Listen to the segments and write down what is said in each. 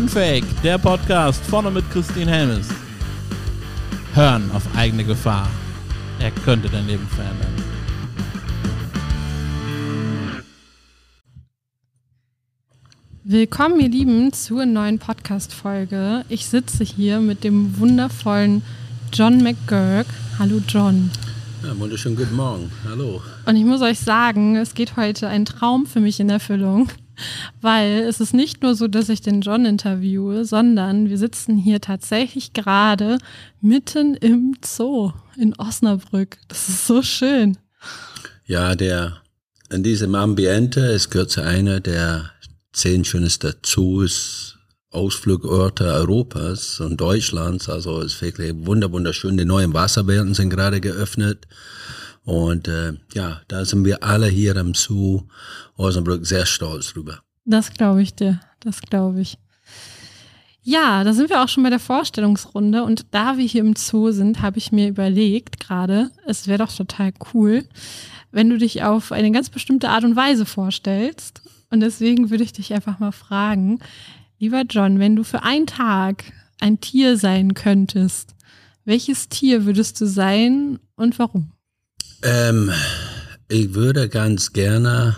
Unfake, der Podcast vorne mit Christine Helmes. Hören auf eigene Gefahr. Er könnte dein Leben verändern. Willkommen, ihr Lieben, zur neuen Podcast-Folge. Ich sitze hier mit dem wundervollen John McGurk. Hallo, John. Ja, wunderschönen guten Morgen. Hallo. Und ich muss euch sagen, es geht heute ein Traum für mich in Erfüllung, weil es ist nicht nur so, dass ich den John interviewe, sondern wir sitzen hier tatsächlich gerade mitten im Zoo in Osnabrück. Das ist so schön. Ja, der in diesem Ambiente ist Kürze einer der zehn schönsten Zoos, Ausflugorte Europas und Deutschlands. Also es ist wirklich wunder wunderschön. Die neuen Wasserwelten sind gerade geöffnet. Und äh, ja, da sind wir alle hier im Zoo Osnabrück sehr stolz drüber. Das glaube ich dir. Das glaube ich. Ja, da sind wir auch schon bei der Vorstellungsrunde und da wir hier im Zoo sind, habe ich mir überlegt gerade, es wäre doch total cool, wenn du dich auf eine ganz bestimmte Art und Weise vorstellst. Und deswegen würde ich dich einfach mal fragen, lieber John, wenn du für einen Tag ein Tier sein könntest, welches Tier würdest du sein und warum? Ähm, ich würde ganz gerne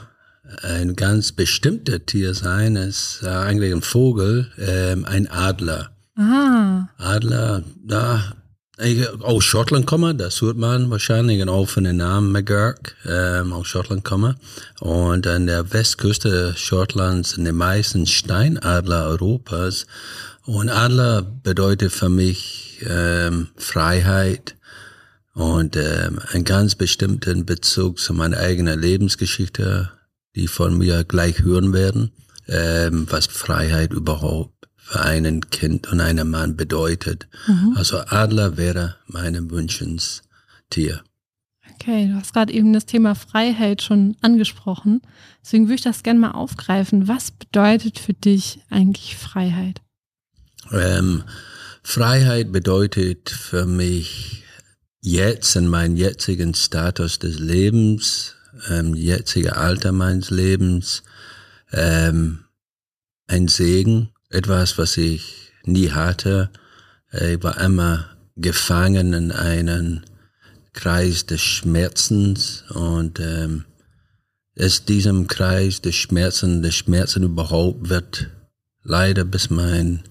ein ganz bestimmter Tier sein. Es ist eigentlich ein Vogel, ähm, ein Adler. Ah. Adler, da aus Schottland komme, das hört man wahrscheinlich genau von dem Namen McGurk, ähm, aus Schottland komme. Und an der Westküste Schottlands sind die meisten Steinadler Europas. Und Adler bedeutet für mich ähm, Freiheit und ähm, einen ganz bestimmten Bezug zu meiner eigenen Lebensgeschichte, die von mir gleich hören werden, ähm, was Freiheit überhaupt für einen Kind und einen Mann bedeutet. Mhm. Also Adler wäre mein Wünschenstier. Okay, du hast gerade eben das Thema Freiheit schon angesprochen. Deswegen würde ich das gerne mal aufgreifen. Was bedeutet für dich eigentlich Freiheit? Ähm, Freiheit bedeutet für mich jetzt in meinem jetzigen Status des Lebens, ähm, jetziger Alter meines Lebens, ähm, ein Segen, etwas, was ich nie hatte. Ich war immer gefangen in einen Kreis des Schmerzens und ähm, aus diesem Kreis des Schmerzen, des Schmerzen überhaupt wird leider bis mein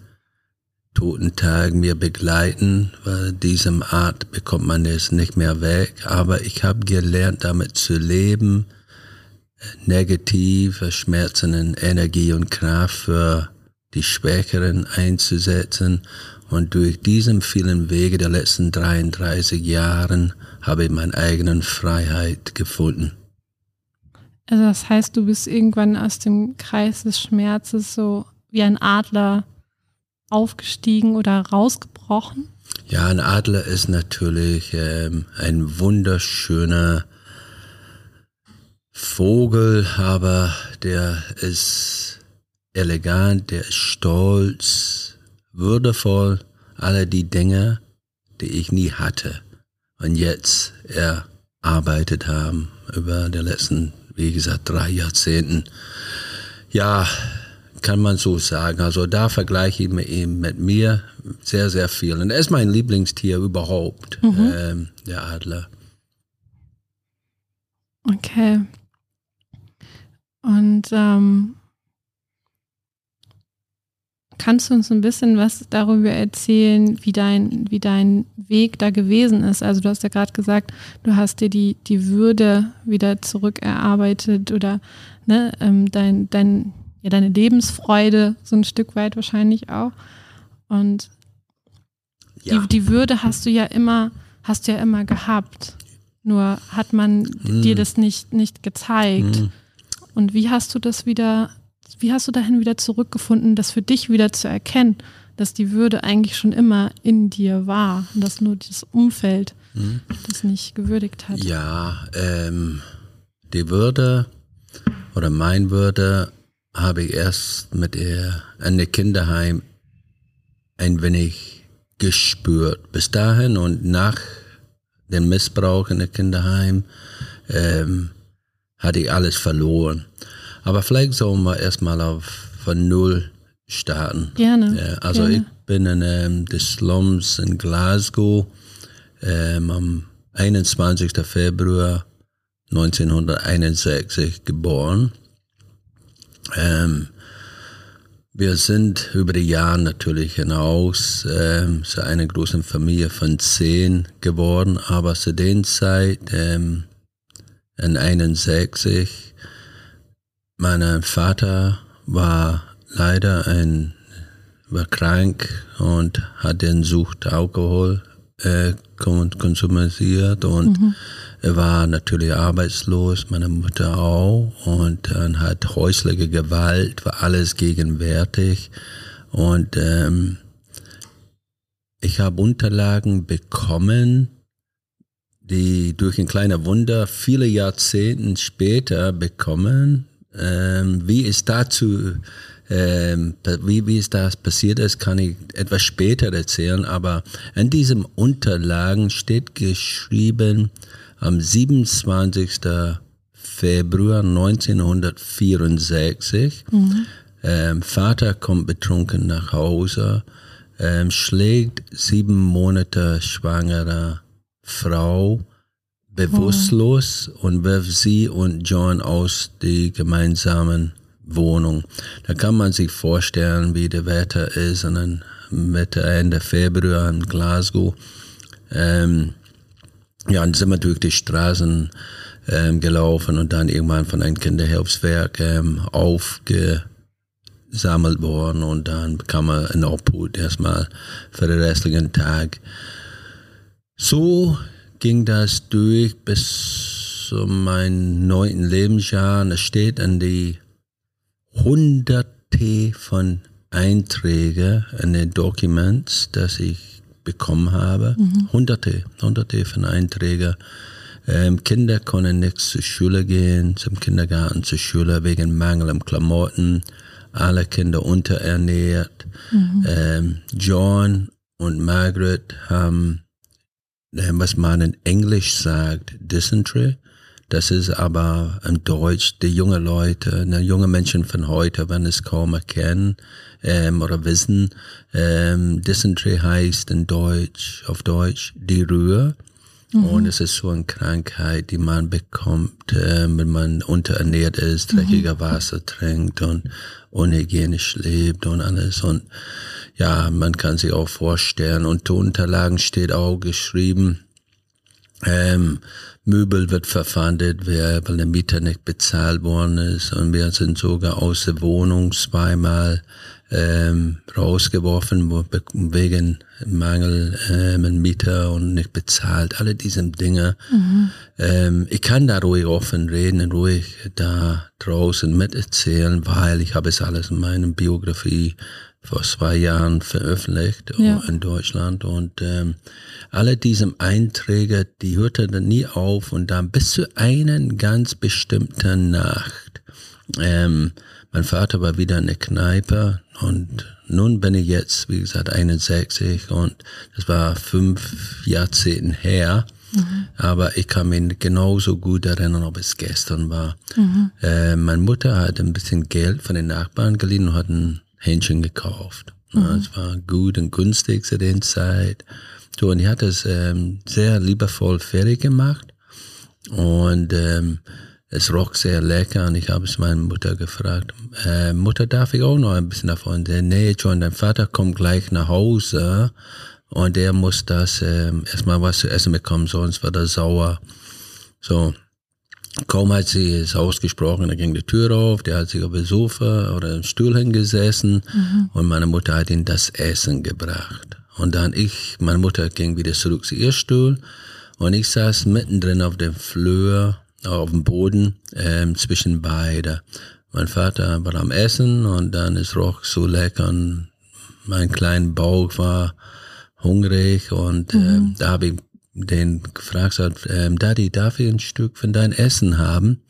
Totentag mir begleiten, weil diesem Art bekommt man es nicht mehr weg. Aber ich habe gelernt, damit zu leben, negative Schmerzen in Energie und Kraft für die Schwächeren einzusetzen. Und durch diesen vielen Wege der letzten 33 Jahren habe ich meine eigenen Freiheit gefunden. Also das heißt, du bist irgendwann aus dem Kreis des Schmerzes so wie ein Adler aufgestiegen oder rausgebrochen? Ja, ein Adler ist natürlich ähm, ein wunderschöner Vogel, aber der ist elegant, der ist stolz, würdevoll, alle die Dinge, die ich nie hatte und jetzt erarbeitet haben über die letzten, wie gesagt, drei Jahrzehnten. Ja, kann man so sagen. Also da vergleiche ich mich eben mit mir sehr, sehr viel. Und er ist mein Lieblingstier überhaupt, mhm. ähm, der Adler. Okay. Und ähm, Kannst du uns ein bisschen was darüber erzählen, wie dein, wie dein Weg da gewesen ist? Also du hast ja gerade gesagt, du hast dir die, die Würde wieder zurückerarbeitet oder ne, ähm, dein, dein, ja, deine Lebensfreude so ein Stück weit wahrscheinlich auch. Und ja. die, die Würde hast du ja immer, hast du ja immer gehabt. Nur hat man hm. dir das nicht, nicht gezeigt. Hm. Und wie hast du das wieder wie hast du dahin wieder zurückgefunden, das für dich wieder zu erkennen, dass die Würde eigentlich schon immer in dir war und dass nur das Umfeld hm. das nicht gewürdigt hat? Ja, ähm, die Würde oder mein Würde habe ich erst mit ihr in der Kinderheim ein wenig gespürt. Bis dahin und nach dem Missbrauch in der Kinderheim ähm, hatte ich alles verloren. Aber vielleicht sollen wir erstmal auf von Null starten. Gerne. Ja, also gerne. ich bin in ähm, den Slums in Glasgow ähm, am 21. Februar 1961 geboren. Ähm, wir sind über die Jahre natürlich hinaus ähm, zu einer großen Familie von zehn geworden, aber zu der Zeit ähm, in 61, mein Vater war leider ein, war krank und hat den Sucht Alkohol äh, konsumiert und mhm. er war natürlich arbeitslos, meine Mutter auch und dann hat häusliche Gewalt, war alles gegenwärtig und ähm, ich habe Unterlagen bekommen, die durch ein kleiner Wunder viele Jahrzehnte später bekommen. Ähm, wie es dazu ähm, wie, wie es das passiert ist, kann ich etwas später erzählen, aber in diesen Unterlagen steht geschrieben, am 27. Februar 1964, mhm. ähm, Vater kommt betrunken nach Hause, ähm, schlägt sieben Monate schwangere Frau bewusstlos oh. und wirft sie und John aus die gemeinsamen Wohnung. Da kann man sich vorstellen, wie der Wetter ist und dann Mitte, Ende Februar in Glasgow. Ähm, ja, dann sind wir durch die Straßen ähm, gelaufen und dann irgendwann von einem Kinderhilfswerk ähm, aufgesammelt worden und dann bekam man eine Obhut erstmal für den restlichen Tag. So ging das durch bis zu meinem neunten Lebensjahr. Und es steht an die hunderte von Einträge in den Documents, das ich bekommen habe. Mhm. Hunderte, hunderte von Einträgen. Ähm, Kinder können nicht zur Schule gehen, zum Kindergarten, zur Schule wegen Mangel an Klamotten. Alle Kinder unterernährt. Mhm. Ähm, John und Margaret haben, was man in Englisch sagt, Dysentery. Das ist aber im Deutsch, die junge Leute, ne, junge Menschen von heute, wenn es kaum erkennen ähm, oder wissen, ähm, Dysentery heißt in Deutsch, auf Deutsch, die Ruhe. Mhm. Und es ist so eine Krankheit, die man bekommt, äh, wenn man unterernährt ist, dreckiger mhm. Wasser trinkt und unhygienisch lebt und alles. Und ja, man kann sich auch vorstellen. Und Unterlagen steht auch geschrieben, ähm, Möbel wird verpfandet, weil der Mieter nicht bezahlt worden ist. Und wir sind sogar aus der Wohnung zweimal ähm, rausgeworfen wegen Mangel ähm, ein Mieter und nicht bezahlt. Alle diese Dinge. Mhm. Ähm, ich kann da ruhig offen reden und ruhig da draußen miterzählen, weil ich habe es alles in meiner Biografie vor zwei Jahren veröffentlicht ja. in Deutschland und ähm, alle diese Einträge, die hörten dann nie auf und dann bis zu einer ganz bestimmten Nacht. Ähm, mein Vater war wieder in der Kneipe und nun bin ich jetzt, wie gesagt, 61 und das war fünf Jahrzehnte her. Mhm. Aber ich kann mich genauso gut erinnern, ob es gestern war. Mhm. Äh, meine Mutter hat ein bisschen Geld von den Nachbarn geliehen und hat ein Hähnchen gekauft. Mhm. Es war gut und günstig zu der Zeit. So, und die hat es ähm, sehr liebevoll fertig gemacht. Und ähm, es roch sehr lecker und ich habe es meine Mutter gefragt, äh, Mutter, darf ich auch noch ein bisschen davon? Der, nee, John, dein Vater kommt gleich nach Hause und der muss das ähm, erstmal was zu essen bekommen, sonst wird er sauer. So, Kaum hat sie es ausgesprochen, da ging die Tür auf, der hat sich auf dem Sofa oder im Stuhl hingesessen mhm. und meine Mutter hat ihm das Essen gebracht. Und dann ich, meine Mutter ging wieder zurück zu ihr Stuhl und ich saß mittendrin auf dem Flur, auf dem Boden, ähm, zwischen beide. Mein Vater war am Essen und dann ist roch so lecker und mein kleiner Bauch war hungrig und mhm. ähm, da habe ich den gefragt hat, ähm, Daddy, darf ich ein Stück von dein Essen haben?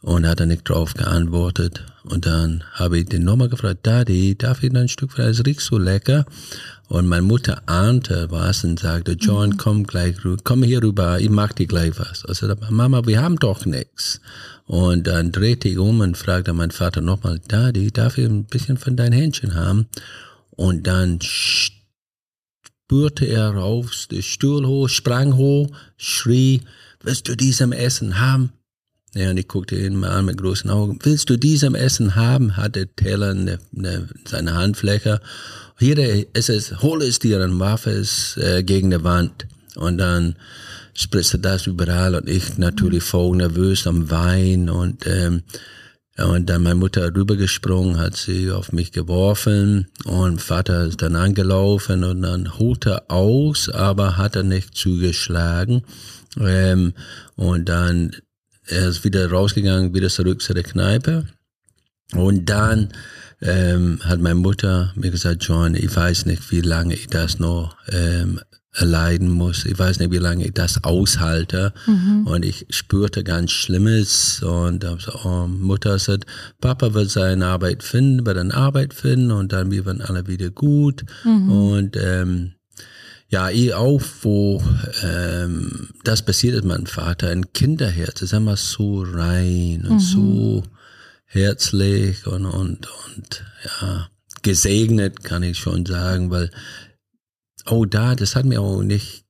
und hat er nicht drauf geantwortet. Und dann habe ich den nochmal gefragt, Daddy, darf ich noch ein Stück Fleisch? Es riecht so lecker. Und meine Mutter ahnte was und sagte, John, mhm. komm gleich, komm hier rüber, ich mach dir gleich was. Also, Mama, wir haben doch nichts. Und dann drehte ich um und fragte mein Vater nochmal, Daddy, darf ich ein bisschen von dein Händchen haben? Und dann spürte er raus, der Stuhl hoch, sprang hoch, schrie, willst du diesem Essen haben? Ja, und ich guckte ihn mal an mit großen Augen. Willst du diesem Essen haben? Hat der Teller eine, eine, seine Handfläche hier ist es, hol es dir und warf es äh, gegen die Wand. Und dann spritzte das überall und ich natürlich voll nervös am Wein und ähm, und dann meine Mutter rübergesprungen, hat sie auf mich geworfen und Vater ist dann angelaufen und dann holte aus, aber hat er nicht zugeschlagen. Ähm, und dann er ist wieder rausgegangen, wieder zurück zu der Kneipe. Und dann ähm, hat meine Mutter mir gesagt, John, ich weiß nicht, wie lange ich das noch ähm, erleiden muss. Ich weiß nicht, wie lange ich das aushalte. Mhm. Und ich spürte ganz Schlimmes. Und oh, Mutter sagt, Papa wird seine Arbeit finden, wird eine Arbeit finden und dann wir werden alle wieder gut. Mhm. Und ähm, ja, ich auch, wo ähm, das passiert ist, mein Vater, ein Kinderherz ist immer so rein und mhm. so herzlich und, und, und ja, gesegnet, kann ich schon sagen, weil, oh da, das hat mir auch nicht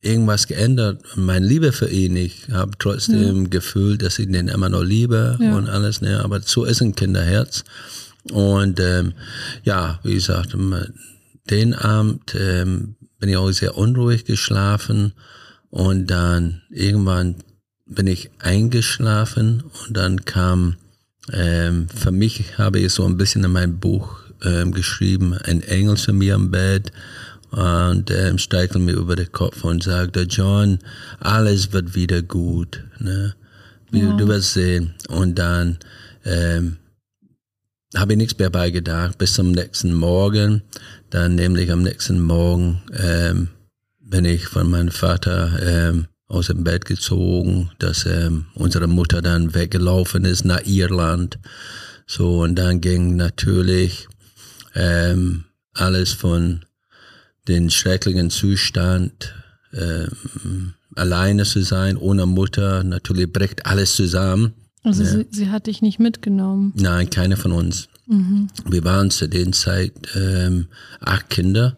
irgendwas geändert. Meine Liebe für ihn, ich habe trotzdem ja. gefühlt, dass ich den immer noch liebe ja. und alles, ne? aber so ist ein Kinderherz. Und ähm, ja, wie gesagt, den Abend ähm, bin ich auch sehr unruhig geschlafen und dann irgendwann bin ich eingeschlafen und dann kam ähm, für mich habe ich so ein bisschen in meinem Buch ähm, geschrieben, ein Engel zu mir im Bett und ähm, streichelt mir über den Kopf und sagte, John, alles wird wieder gut. Ne? Ja. Du wirst sehen. Und dann ähm, habe ich nichts mehr beigedacht bis zum nächsten Morgen. Dann nämlich am nächsten Morgen ähm, bin ich von meinem Vater ähm, aus dem Bett gezogen, dass ähm, unsere Mutter dann weggelaufen ist nach Irland. So, und dann ging natürlich ähm, alles von den schrecklichen Zustand, ähm, alleine zu sein, ohne Mutter, natürlich bricht alles zusammen. Also ja. sie, sie hat dich nicht mitgenommen? Nein, keine von uns. Mhm. Wir waren zu den Zeit ähm, acht Kinder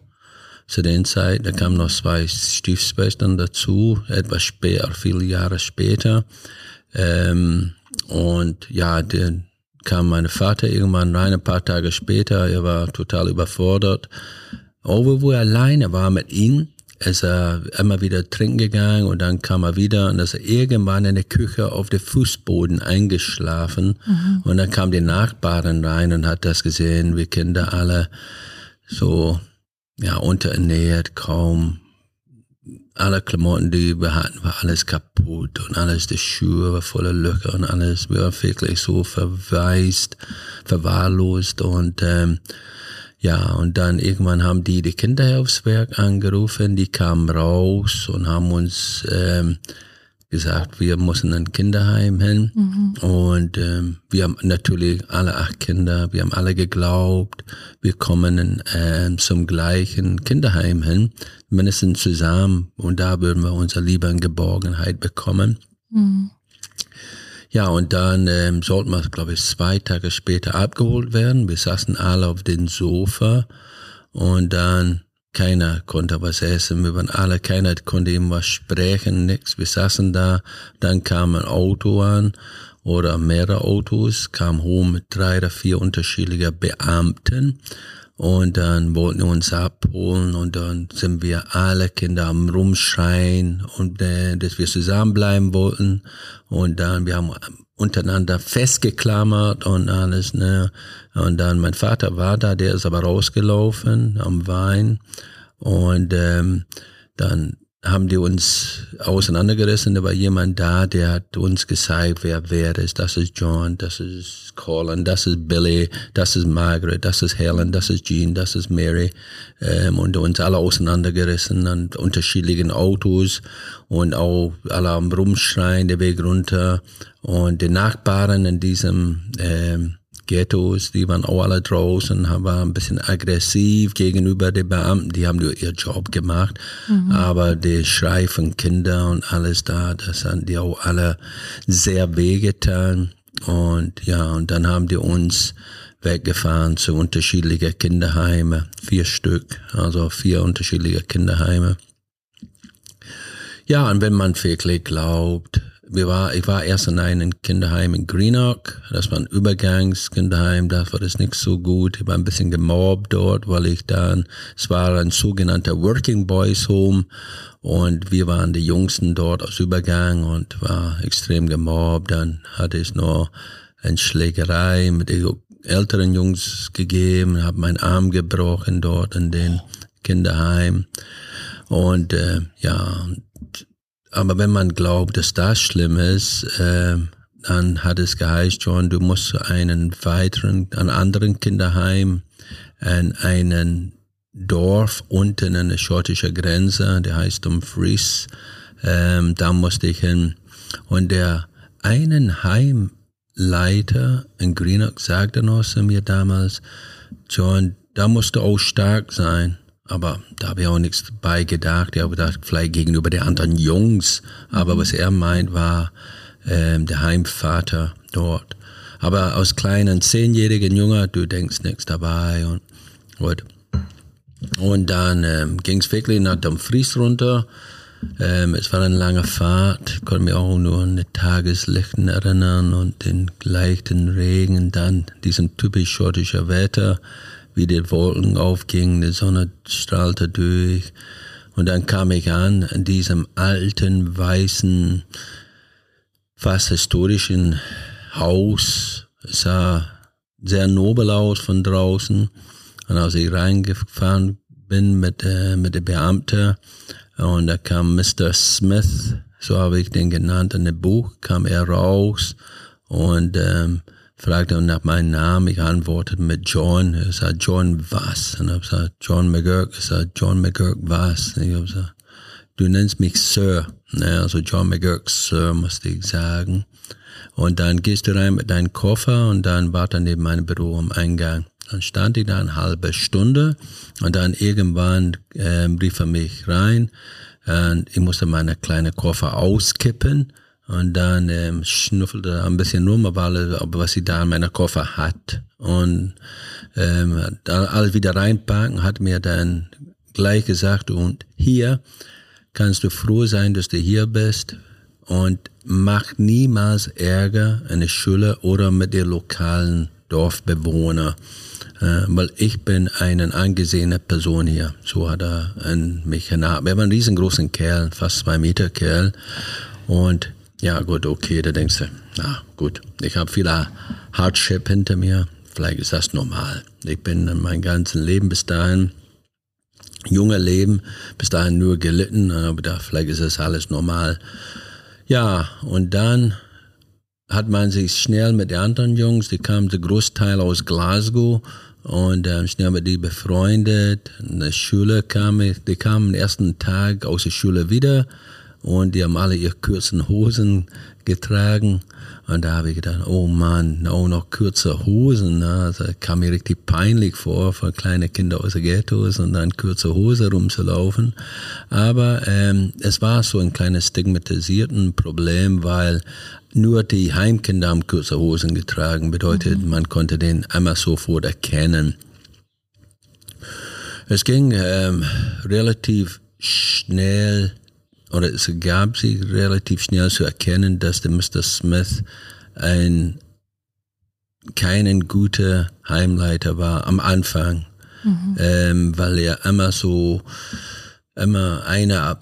zu der Zeit. Da kamen noch zwei Stiefschwestern dazu, etwas später, viele Jahre später. Ähm, und ja, dann kam mein Vater irgendwann rein, ein paar Tage später. Er war total überfordert. Aber wo er alleine war mit ihm, ist er immer wieder trinken gegangen und dann kam er wieder und ist er irgendwann in der Küche auf dem Fußboden eingeschlafen. Mhm. Und dann kam die Nachbarin rein und hat das gesehen, wir Kinder alle so ja, unterernährt, kaum. Alle Klamotten, die wir hatten, war alles kaputt und alles, die Schuhe war voller Löcher und alles. Wir waren wirklich so verwaist, verwahrlost und ähm, ja, und dann irgendwann haben die die Kinderhilfswerk angerufen, die kamen raus und haben uns ähm, gesagt, wir müssen ein Kinderheim hin. Mhm. Und ähm, wir haben natürlich alle acht Kinder, wir haben alle geglaubt, wir kommen äh, zum gleichen Kinderheim hin, mindestens zusammen. Und da würden wir unsere Liebe und Geborgenheit bekommen. Mhm. Ja, und dann ähm, sollten wir, glaube ich, zwei Tage später abgeholt werden. Wir saßen alle auf dem Sofa und dann keiner konnte was essen, wir waren alle, keiner konnte ihm was sprechen, nichts. Wir saßen da, dann kam ein Auto an oder mehrere Autos, kam hoch mit drei oder vier unterschiedlichen Beamten und dann wollten wir uns abholen und dann sind wir alle Kinder am Rumschreien und äh, dass wir zusammenbleiben wollten und dann wir haben untereinander festgeklammert und alles, ne? Und dann mein Vater war da, der ist aber rausgelaufen am Wein und ähm, dann haben die uns auseinandergerissen. Da war jemand da, der hat uns gezeigt, wer wer ist. Das ist John, das ist Colin, das ist Billy, das ist Margaret, das ist Helen, das ist Jean, das ist Mary. Ähm, und uns alle auseinandergerissen an unterschiedlichen Autos und auch alle am Rumschreien, der Weg runter. Und die Nachbarn in diesem ähm, Ghettos, die waren auch alle draußen, waren ein bisschen aggressiv gegenüber den Beamten, die haben nur ihr Job gemacht, mhm. aber der Schrei von Kindern und alles da, das haben die auch alle sehr wehgetan und ja, und dann haben die uns weggefahren zu unterschiedlichen Kinderheime, vier Stück, also vier unterschiedliche Kinderheime. Ja, und wenn man wirklich glaubt, wir war, ich war erst in einem Kinderheim in Greenock. Das war ein Übergangskinderheim. Da war das nicht so gut. Ich war ein bisschen gemobbt dort, weil ich dann, es war ein sogenannter Working Boys Home. Und wir waren die Jüngsten dort aus Übergang und war extrem gemobbt. Dann hatte ich noch eine Schlägerei mit älteren Jungs gegeben, habe meinen Arm gebrochen dort in den Kinderheim. Und äh, ja, aber wenn man glaubt, dass das schlimm ist, äh, dann hat es geheißt, John, du musst zu einem weiteren, an anderen Kinderheim, an einen Dorf unten an der schottischen Grenze, der heißt Dumfries, ähm, da musste ich hin. Und der einen Heimleiter in Greenock sagte noch zu mir damals, John, da musst du auch stark sein. Aber da habe ich auch nichts bei gedacht. Ich habe gedacht, vielleicht gegenüber den anderen Jungs. Aber was er meint, war ähm, der Heimvater dort. Aber aus kleinen zehnjährigen Jungen, du denkst nichts dabei und gut. Und dann ähm, ging es wirklich nach dem Fries runter. Ähm, es war eine lange Fahrt, ich konnte mich auch nur an die Tageslichten erinnern und den leichten Regen, dann diesen typisch schottischen Wetter wie die Wolken aufgingen, die Sonne strahlte durch. Und dann kam ich an, in diesem alten, weißen, fast historischen Haus. Es sah sehr nobel aus von draußen. Und als ich reingefahren bin mit, äh, mit der Beamte, und da kam Mr. Smith, so habe ich den genannt, in dem Buch kam er raus und ähm, fragte nach meinem Namen. Ich antwortete mit John. Er sagte, John was? Und ich gesagt, John McGurk. Er sagte, John McGurk was? Und ich habe du nennst mich Sir. Ne, also John McGurk Sir, musste ich sagen. Und dann gehst du rein mit deinem Koffer und dann war er neben meinem Büro am Eingang. Dann stand ich da eine halbe Stunde und dann irgendwann äh, rief er mich rein und ich musste meine kleine Koffer auskippen und dann ähm, schnüffelte er ein bisschen rum, aber was sie da in meiner Koffer hat. Und ähm, da alles wieder reinpacken, hat mir dann gleich gesagt, und hier kannst du froh sein, dass du hier bist und mach niemals Ärger in der Schule oder mit den lokalen Dorfbewohnern. Äh, weil ich bin eine angesehene Person hier. So hat er an mich hinein. Er war ein riesengroßer Kerl, fast zwei Meter Kerl. Und ja, gut, okay, da denkst du, na gut, ich habe viel Hardship hinter mir, vielleicht ist das normal. Ich bin in meinem ganzen Leben bis dahin, junge Leben, bis dahin nur gelitten, aber da, vielleicht ist das alles normal. Ja, und dann hat man sich schnell mit den anderen Jungs, die kamen der Großteil aus Glasgow und äh, schnell mit die befreundet. In der Schule kam die kamen am ersten Tag aus der Schule wieder und die haben alle ihre kurzen Hosen getragen. Und da habe ich gedacht, oh Mann, auch noch kurze Hosen. Ne? Also kam mir richtig peinlich vor, für kleine Kinder aus der Ghettos und dann kurze Hose rumzulaufen. Aber ähm, es war so ein kleines stigmatisierten Problem, weil nur die Heimkinder haben kurze Hosen getragen. Bedeutet, mhm. man konnte den einmal sofort erkennen. Es ging ähm, relativ schnell oder es gab sich relativ schnell zu erkennen, dass der Mr. Smith ein keinen guter Heimleiter war am Anfang, mhm. ähm, weil er immer so immer einer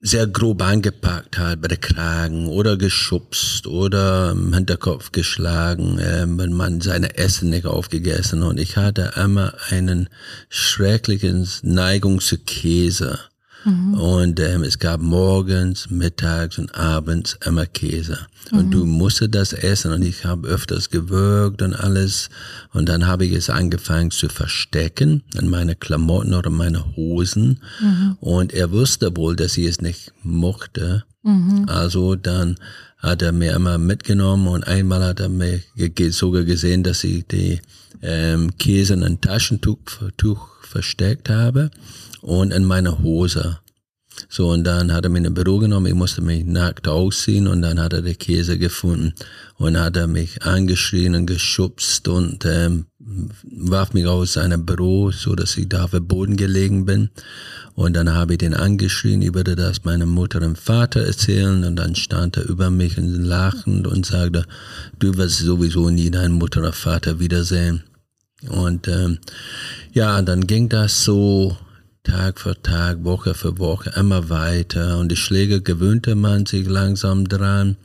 sehr grob angepackt hat bei der Kragen oder geschubst oder im Hinterkopf geschlagen, äh, wenn man seine Essen nicht aufgegessen und ich hatte immer einen schrecklichen Neigung zu Käse Mhm. Und ähm, es gab morgens, mittags und abends immer Käse. Und mhm. du musstest das essen und ich habe öfters gewürgt und alles. Und dann habe ich es angefangen zu verstecken in meine Klamotten oder meine Hosen. Mhm. Und er wusste wohl, dass ich es nicht mochte. Also dann hat er mir immer mitgenommen und einmal hat er mir sogar gesehen, dass ich die ähm, Käse in ein Taschentuch Tuch versteckt habe und in meiner Hose. So, und dann hat er mich in ein Büro genommen, ich musste mich nackt ausziehen und dann hat er den Käse gefunden und hat er mich angeschrien und geschubst und ähm, warf mich aus seinem Büro, so dass ich da auf dem Boden gelegen bin. Und dann habe ich den angeschrien, ich würde das meiner Mutter und Vater erzählen und dann stand er über mich und lachend und sagte, du wirst sowieso nie deinen Mutter oder Vater wiedersehen. Und ähm, ja, dann ging das so Tag für Tag, Woche für Woche immer weiter und die Schläge gewöhnte man sich langsam dran.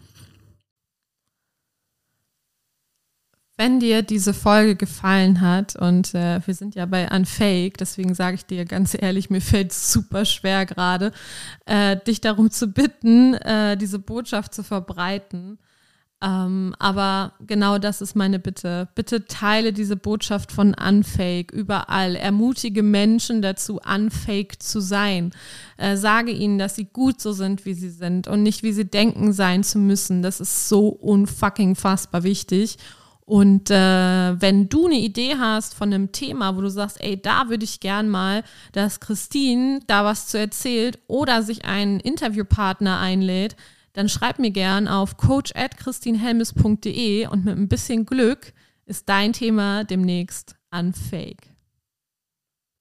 Wenn dir diese Folge gefallen hat, und äh, wir sind ja bei Unfake, deswegen sage ich dir ganz ehrlich, mir fällt es super schwer gerade, äh, dich darum zu bitten, äh, diese Botschaft zu verbreiten. Ähm, aber genau das ist meine Bitte. Bitte teile diese Botschaft von Unfake überall. Ermutige Menschen dazu, Unfake zu sein. Äh, sage ihnen, dass sie gut so sind, wie sie sind und nicht, wie sie denken sein zu müssen. Das ist so unfucking fassbar wichtig. Und äh, wenn du eine Idee hast von einem Thema, wo du sagst, ey, da würde ich gern mal, dass Christine da was zu erzählt oder sich einen Interviewpartner einlädt, dann schreib mir gern auf coach.christinhelmes.de und mit ein bisschen Glück ist dein Thema demnächst unfake.